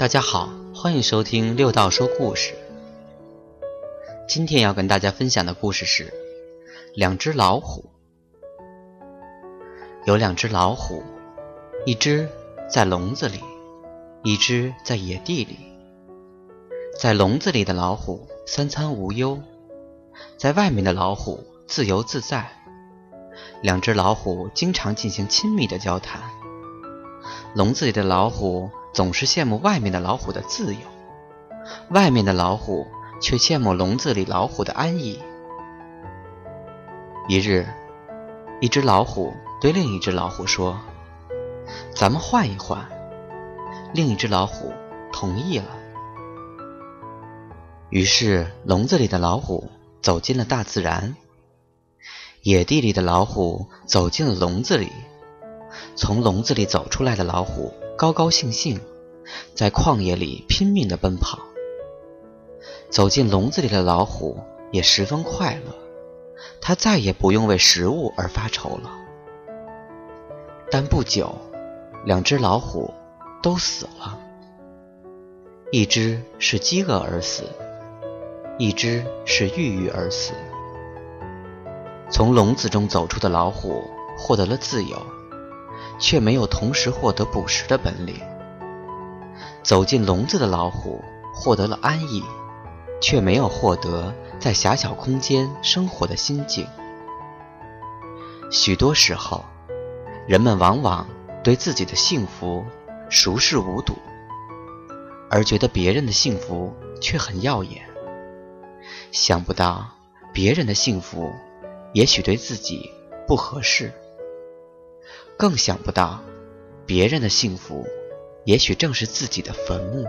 大家好，欢迎收听六道说故事。今天要跟大家分享的故事是两只老虎。有两只老虎，一只在笼子里，一只在野地里。在笼子里的老虎三餐无忧，在外面的老虎自由自在。两只老虎经常进行亲密的交谈。笼子里的老虎。总是羡慕外面的老虎的自由，外面的老虎却羡慕笼子里老虎的安逸。一日，一只老虎对另一只老虎说：“咱们换一换。”另一只老虎同意了。于是，笼子里的老虎走进了大自然，野地里的老虎走进了笼子里。从笼子里走出来的老虎。高高兴兴，在旷野里拼命地奔跑。走进笼子里的老虎也十分快乐，它再也不用为食物而发愁了。但不久，两只老虎都死了，一只是饥饿而死，一只是郁郁而死。从笼子中走出的老虎获得了自由。却没有同时获得捕食的本领。走进笼子的老虎获得了安逸，却没有获得在狭小空间生活的心境。许多时候，人们往往对自己的幸福熟视无睹，而觉得别人的幸福却很耀眼。想不到，别人的幸福也许对自己不合适。更想不到，别人的幸福，也许正是自己的坟墓。